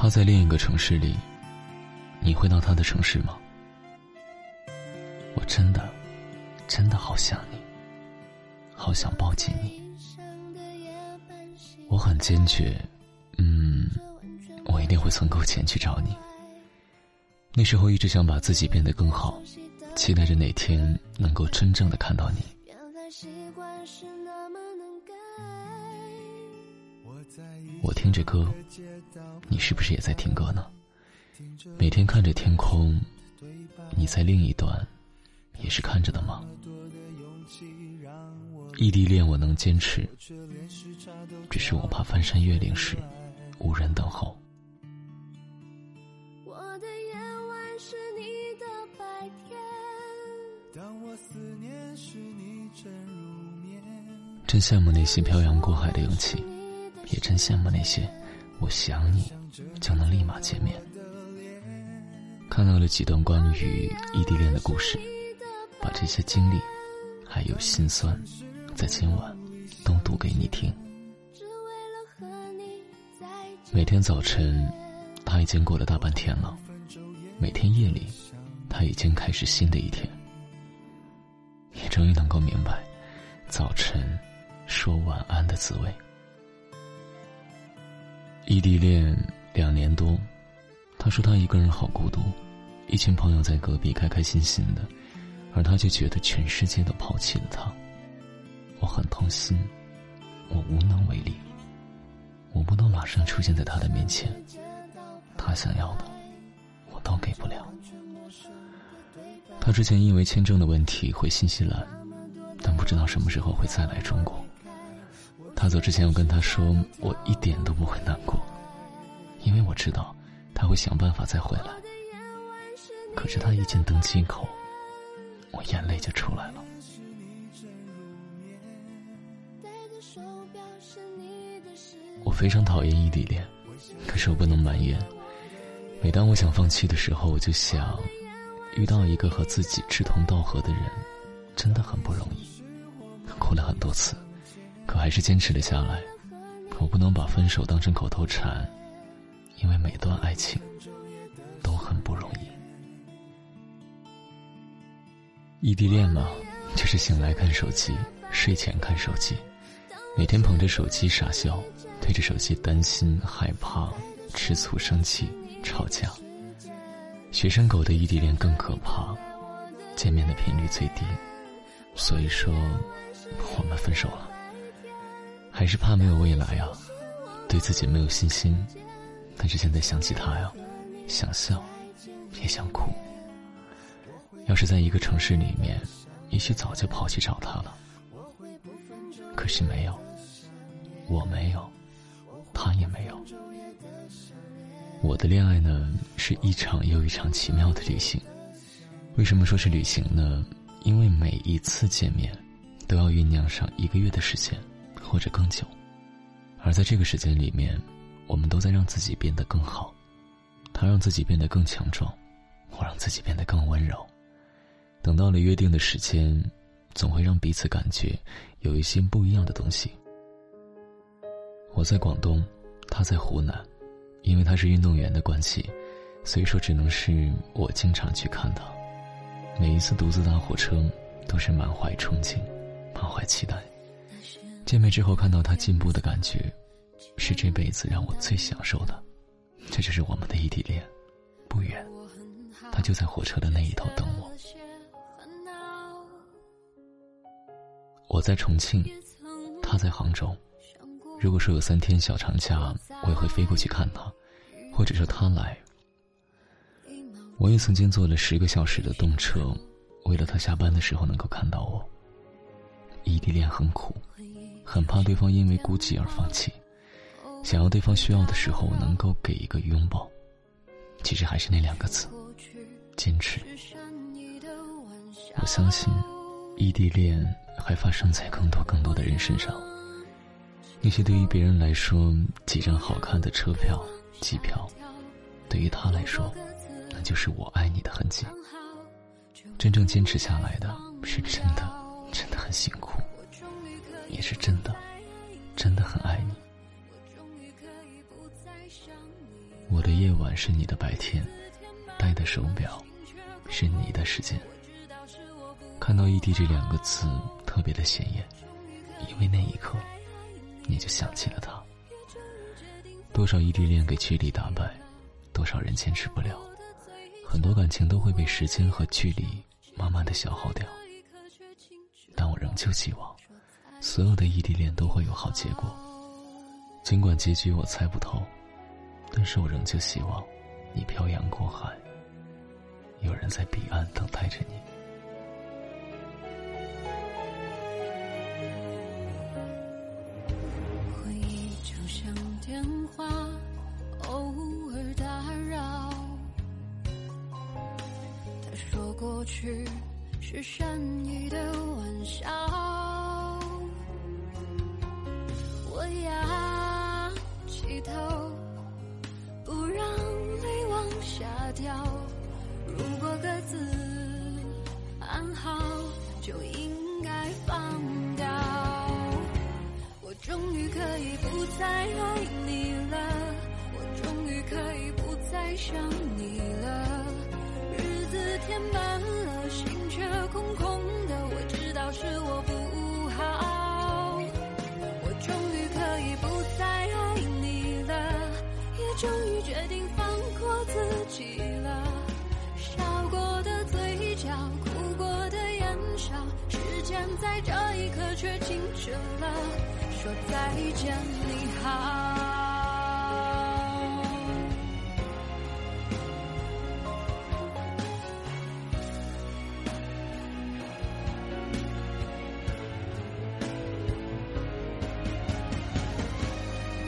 他在另一个城市里，你会到他的城市吗？我真的，真的好想你，好想抱紧你。我很坚决，嗯，我一定会存够钱去找你。那时候一直想把自己变得更好，期待着哪天能够真正的看到你。我听着歌，你是不是也在听歌呢？每天看着天空，你在另一端，也是看着的吗？异地恋我能坚持，只是我怕翻山越岭时无人等候。我的夜晚是你的白天，当我思念时你正入眠真羡慕那些漂洋过海的勇气。也真羡慕那些，我想你就能立马见面。看到了几段关于异地恋的故事，把这些经历，还有心酸，在今晚都读给你听。每天早晨，他已经过了大半天了；每天夜里，他已经开始新的一天。也终于能够明白，早晨说晚安的滋味。异地恋两年多，他说他一个人好孤独，一群朋友在隔壁开开心心的，而他却觉得全世界都抛弃了他。我很痛心，我无能为力，我不能马上出现在他的面前，他想要的我都给不了。他之前因为签证的问题回新西兰，但不知道什么时候会再来中国。他走之前，我跟他说，我一点都不会难过，因为我知道他会想办法再回来。可是他一进登机口，我眼泪就出来了。我非常讨厌异地恋，可是我不能埋怨。每当我想放弃的时候，我就想，遇到一个和自己志同道合的人，真的很不容易。哭了很多次。可还是坚持了下来。我不能把分手当成口头禅，因为每段爱情都很不容易。异地恋嘛，就是醒来看手机，睡前看手机，每天捧着手机傻笑，对着手机担心、害怕、吃醋、生气、吵架。学生狗的异地恋更可怕，见面的频率最低，所以说我们分手了。还是怕没有未来啊，对自己没有信心。但是现在想起他呀，想笑，也想哭。要是在一个城市里面，也许早就跑去找他了。可是没有，我没有，他也没有。我的恋爱呢，是一场又一场奇妙的旅行。为什么说是旅行呢？因为每一次见面，都要酝酿上一个月的时间。或者更久，而在这个时间里面，我们都在让自己变得更好。他让自己变得更强壮，我让自己变得更温柔。等到了约定的时间，总会让彼此感觉有一些不一样的东西。我在广东，他在湖南，因为他是运动员的关系，所以说只能是我经常去看他。每一次独自搭火车，都是满怀憧憬，满怀期待。见面之后看到他进步的感觉，是这辈子让我最享受的。这就是我们的异地恋，不远，他就在火车的那一头等我。我在重庆，他在杭州。如果说有三天小长假，我也会飞过去看他，或者说他来。我也曾经坐了十个小时的动车，为了他下班的时候能够看到我。异地恋很苦。很怕对方因为孤寂而放弃，想要对方需要的时候能够给一个拥抱。其实还是那两个字：坚持。我相信，异地恋还发生在更多更多的人身上。那些对于别人来说几张好看的车票、机票，对于他来说，那就是我爱你的痕迹。真正坚持下来的是真的，真的很辛苦。也是真的，真的很爱你。我的夜晚是你的白天，戴的手表是你的时间。看到异地这两个字特别的显眼，因为那一刻，你就想起了他。多少异地恋给距离打败，多少人坚持不了，很多感情都会被时间和距离慢慢的消耗掉。但我仍旧希望，所有的异地恋都会有好结果。尽管结局我猜不透，但是我仍旧希望，你漂洋过海，有人在彼岸等待着你。回忆就像电话，偶尔打扰。他说过去是善意的玩笑，下掉。如果各自安好就应该放掉。我终于可以不再爱你了我终于可以不再想你了。日子填满了心却空空的我知道是我不好。我终于可以不再爱你了也终于决定起了，笑过的嘴角，哭过的眼梢，时间在这一刻却静止了，说再见。你好。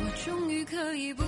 我终于可以不。